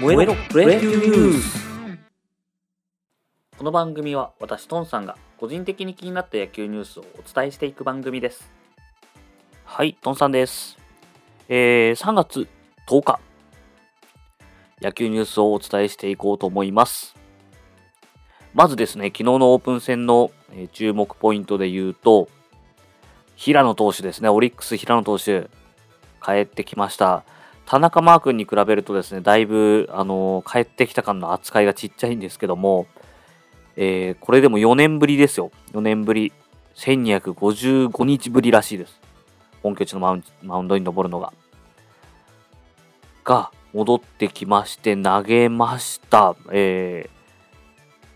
燃えろプロ野球ニュースこの番組は私トンさんが個人的に気になった野球ニュースをお伝えしていく番組です。はいトンさんです。えー、3月10日野球ニュースをお伝えしていこうと思います。まずですね昨日のオープン戦の、えー注目ポイントで言うと平野投手ですねオリックス平野投手帰ってきました田中マー君に比べるとですね、だいぶ、あのー帰ってきた感の扱いがちっちゃいんですけども、えーこれでも4年ぶりですよ。4年ぶり。1255日ぶりらしいです。本拠地のマウンマウンドに登るのが。が、戻ってきまして、投げました。えー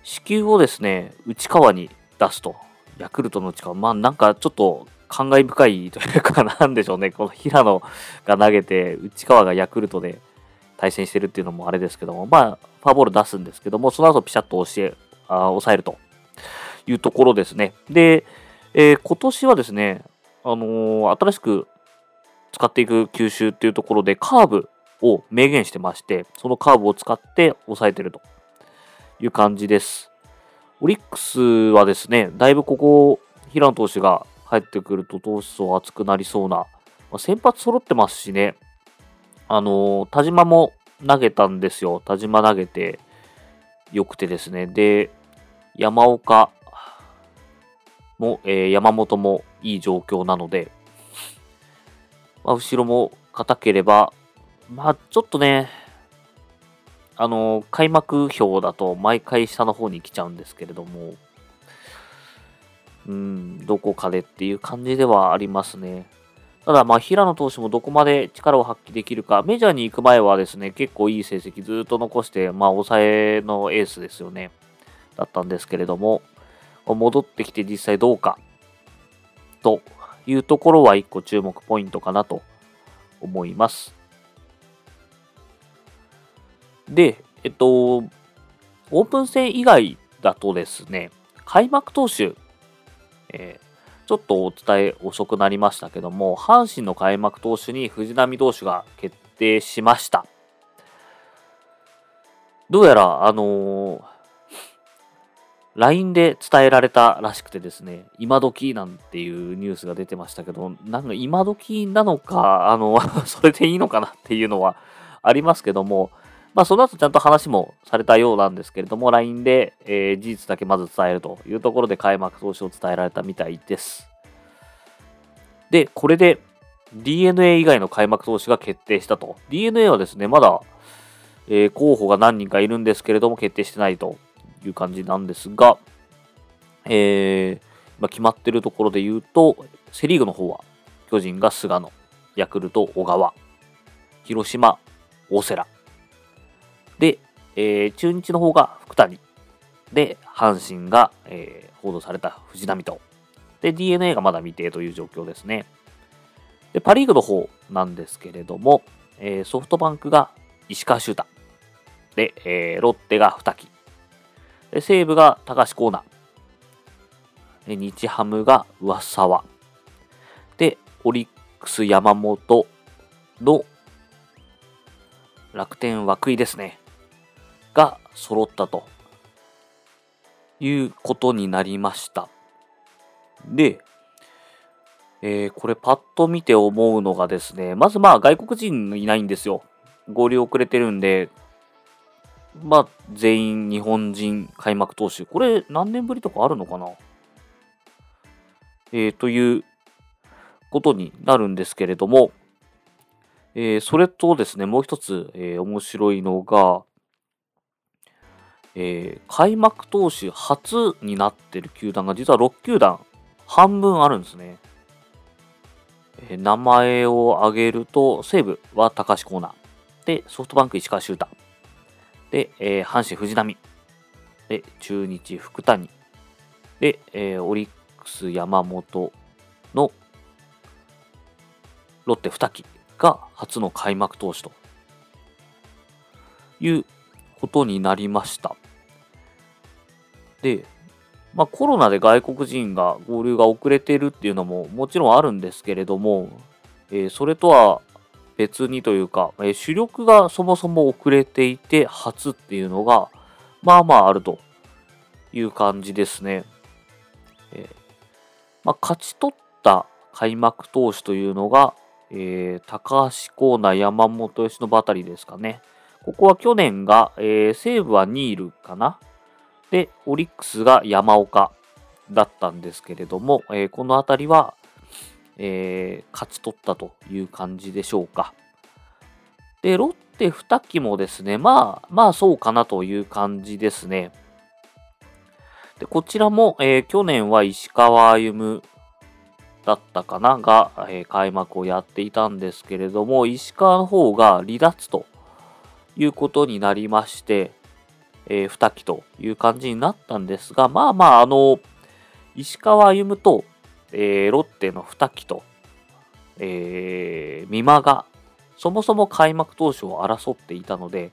支球をですね、内川に出すと。ヤクルトの内川。まあ、なんかちょっと感慨深いというか、なんでしょうね。この平野が投げて、内川がヤクルトで対戦してるっていうのもあれですけども、まあ、フォアボール出すんですけども、その後ピシャッと押して、あ抑えるというところですね。で、えー今年はですね、あのー新しく使っていく球種っていうところで、カーブを明言してまして、そのカーブを使って抑えてるという感じです。オリックスはですね、だいぶここ、平野投手が帰ってくると投手層厚くなりそうな、まあ先発揃ってますしね、あのー田島も投げたんですよ。田島投げてよくてですね。で、山岡も、えー山本もいい状況なので、まあ、後ろも硬ければ、まあ、ちょっとね、あのー開幕表だと毎回下の方に来ちゃうんですけれども、うん、どこかでっていう感じではありますね。ただ、まあ、平野投手もどこまで力を発揮できるか、メジャーに行く前はですね、結構いい成績ずっと残して、まあ、抑えのエースですよね。だったんですけれども、戻ってきて実際どうか、というところは一個注目ポイントかなと思います。で、えっと、オープン戦以外だとですね、開幕投手、えーちょっとお伝え遅くなりましたけども、阪神の開幕投手に藤浪投手が決定しました。どうやら、あのー LINE で伝えられたらしくてですね、今時なんていうニュースが出てましたけど、なんか今時なのか、あの、それでいいのかなっていうのはありますけども、まあその後ちゃんと話もされたようなんですけれども、LINE で、えー事実だけまず伝えるというところで開幕投手を伝えられたみたいです。で、これで DNA 以外の開幕投手が決定したと。DNA はですね、まだ、えー候補が何人かいるんですけれども、決定してないという感じなんですが、えーまあ、決まってるところで言うと、セ・リーグの方は、巨人が菅野、ヤクルト、小川、広島、大瀬良。えー中日の方が福谷。で、阪神が、えー報道された藤浪と。で、DNA がまだ未定という状況ですね。で、パ・リーグの方なんですけれども、えーソフトバンクが石川修太。で、えーロッテが二木。で、西武が高橋光成。で、日ハムが上沢。で、オリックス山本の楽天涌井ですね。が揃ったということになりました。で、えーこれパッと見て思うのがですね、まずまあ外国人いないんですよ。合流遅れてるんで、まあ全員日本人開幕投手。これ何年ぶりとかあるのかな？えーということになるんですけれども、えーそれとですね、もう一つ、えー面白いのが、えー開幕投手初になってる球団が実は6球団半分あるんですね。えー名前を挙げると、西武は高橋光成。で、ソフトバンク石川修太。で、えー阪神藤浪。で、中日福谷。で、えーオリックス山本のロッテ二木が初の開幕投手ということになりました。で、まあ、コロナで外国人が合流が遅れてるっていうのももちろんあるんですけれども、えーそれとは別にというか、え主力がそもそも遅れていて初っていうのが、まあまああるという感じですね。えー、まあ、勝ち取った開幕投手というのが、えー、高橋光成、山本由伸あたりですかね。ここは去年が、えー、西武はニールかな。で、オリックスが山岡だったんですけれども、えー、この辺りは、えー、勝ち取ったという感じでしょうか。で、ロッテ2期もですね、まあ、まあそうかなという感じですね。で、こちらも、えー、去年は石川歩だったかなが、えー、開幕をやっていたんですけれども、石川の方が離脱ということになりまして、えー、2期という感じになったんですが、まあまあ、あの、石川歩と、えー、ロッテの2期と、えー、美馬が、そもそも開幕投手を争っていたので、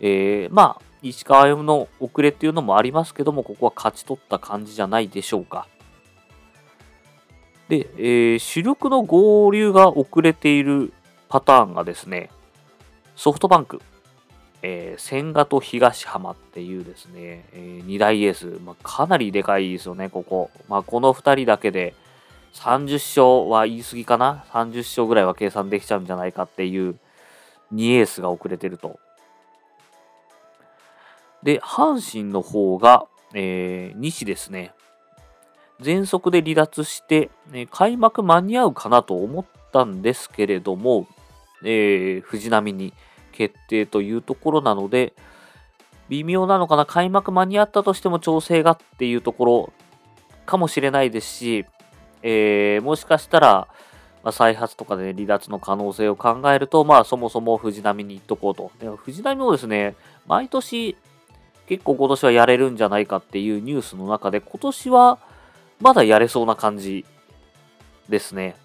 えー、まあ、石川歩の遅れっていうのもありますけども、ここは勝ち取った感じじゃないでしょうか。で、えー、主力の合流が遅れているパターンがですね、ソフトバンク、えー、千賀と東浜っていうですね、えー、2大エース、まあ、かなりでかいですよね、ここ。まあ、この2人だけで30勝は言い過ぎかな ?30 勝ぐらいは計算できちゃうんじゃないかっていう2エースが遅れてると。で、阪神の方が、えー、西ですね。全速で離脱して、え開幕間に合うかなと思ったんですけれども、えー、藤波に決定というところなので、微妙なのかな、開幕間に合ったとしても調整がっていうところかもしれないですし、えー、もしかしたら、まあ、再発とかで、ね、離脱の可能性を考えると、まあそもそも藤波に行っとこうと。で藤波もですね、毎年結構今年はやれるんじゃないかっていうニュースの中で、今年はまだやれそうな感じですね。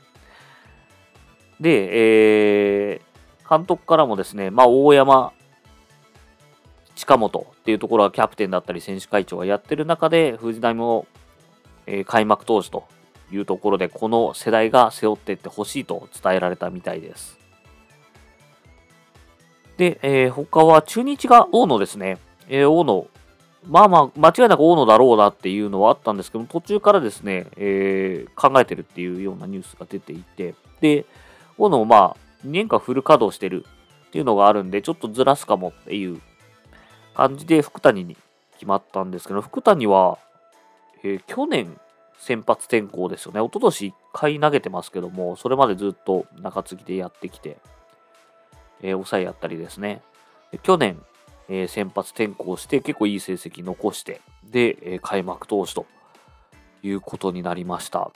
で、えー、監督からもですね、まあ、大山、近本っていうところはキャプテンだったり選手会長がやってる中で、藤波も、えー、開幕投手というところで、この世代が背負っていってほしいと伝えられたみたいです。で、えー、他は中日が大野ですね。えー、大野、まあまあ、間違いなく大野だろうなっていうのはあったんですけど途中からですね、えー、考えてるっていうようなニュースが出ていて、で、大野もまあ、2年間フル稼働してるっていうのがあるんで、ちょっとずらすかもっていう感じで福谷に決まったんですけど、福谷は、えー、去年先発転向ですよね。一昨年1回投げてますけども、それまでずっと中継ぎでやってきて、えー、抑えやったりですね。去年、えー、先発転向して結構いい成績残して、で、え、開幕投手ということになりました。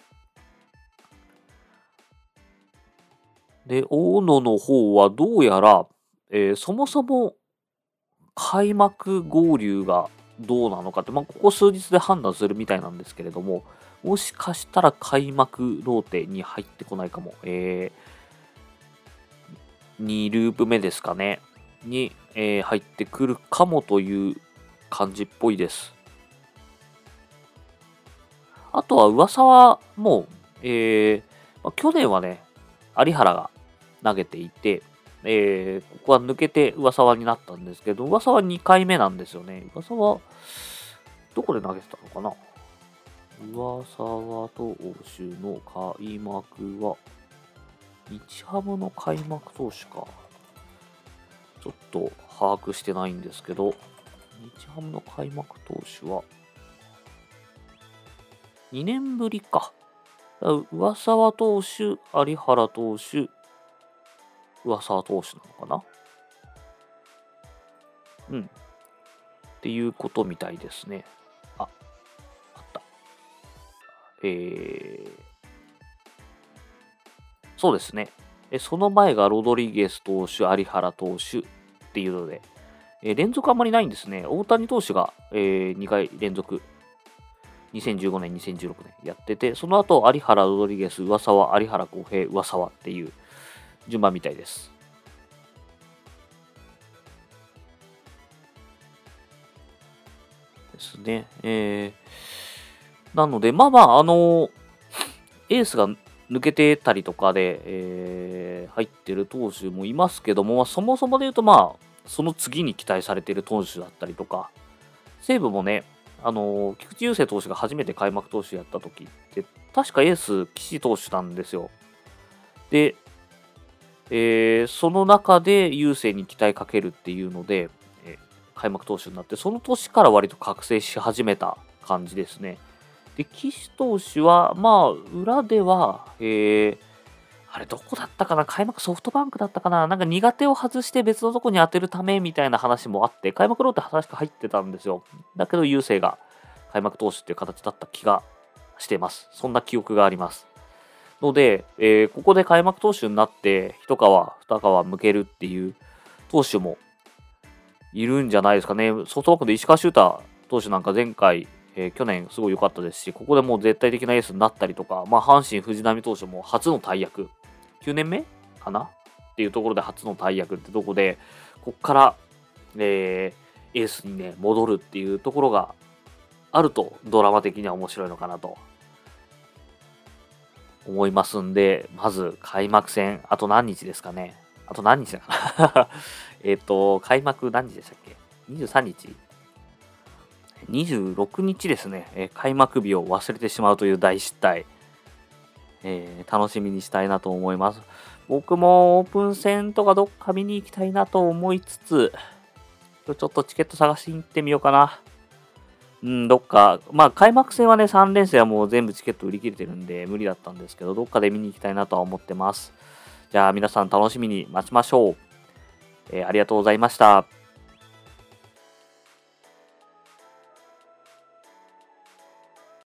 で、大野の方はどうやら、えー、そもそも開幕合流がどうなのかって、まあ、ここ数日で判断するみたいなんですけれども、もしかしたら開幕ローテに入ってこないかも。えー、2ループ目ですかね。に、えー、入ってくるかもという感じっぽいです。あとは噂はもう、えーまあ、去年はね、有原が投げていて、えー、ここは抜けて上沢になったんですけど、上沢2回目なんですよね。上沢、どこで投げてたのかな？上沢投手の開幕は、日ハムの開幕投手か。ちょっと把握してないんですけど、日ハムの開幕投手は、2年ぶりか。上沢投手、有原投手、上沢投手なのかな？うん。っていうことみたいですね。あ、あった。えー、そうですね。えその前がロドリゲス投手、有原投手っていうので、え連続あんまりないんですね。大谷投手が、えー、2回連続、2015年、2016年やってて、その後、有原、ロドリゲス、上沢、有原浩平、上沢っていう順番みたいです。ですね。えー、なので、まあまあ、あのエースが抜けてたりとかで、えー、入ってる投手もいますけども、まあそもそもで言うと、まあ、その次に期待されている投手だったりとか、西武もね、あの菊池雄星投手が初めて開幕投手やった時って、確かエース、岸投手なんですよ。で、えー、その中で優勢に期待かけるっていうので、えー、開幕投手になって、その年から割と覚醒し始めた感じですね。で、岸投手は、まあ、裏では、えー、あれ、どこだったかな？開幕ソフトバンクだったかな？なんか苦手を外して別のとこに当てるためみたいな話もあって、開幕ローって話が入ってたんですよ。だけど、優勢が開幕投手っていう形だった気がしてます。そんな記憶があります。ので、えー、ここで開幕投手になって、一皮、二皮向けるっていう投手もいるんじゃないですかね。ソフトバンクで石川修太投手なんか前回、えー、去年すごい良かったですし、ここでもう絶対的なエースになったりとか、まあ、阪神、藤浪投手も初の大役、9年目かな？っていうところで初の大役ってとこで、こっから、えー、エースにね、戻るっていうところがあると、ドラマ的には面白いのかなと。思いますんで、まず開幕戦、あと何日ですかね。あと何日だかな えっと、開幕何日でしたっけ ?23 日 ?26 日ですね、え開幕日を忘れてしまうという大失態。えー、楽しみにしたいなと思います。僕もオープン戦とかどっか見に行きたいなと思いつつ、ちょっとチケット探しに行ってみようかな。うん、どっか、まあ開幕戦はね、3連戦はもう全部チケット売り切れてるんで無理だったんですけど、どっかで見に行きたいなとは思ってます。じゃあ皆さん楽しみに待ちましょう。えー、ありがとうございました。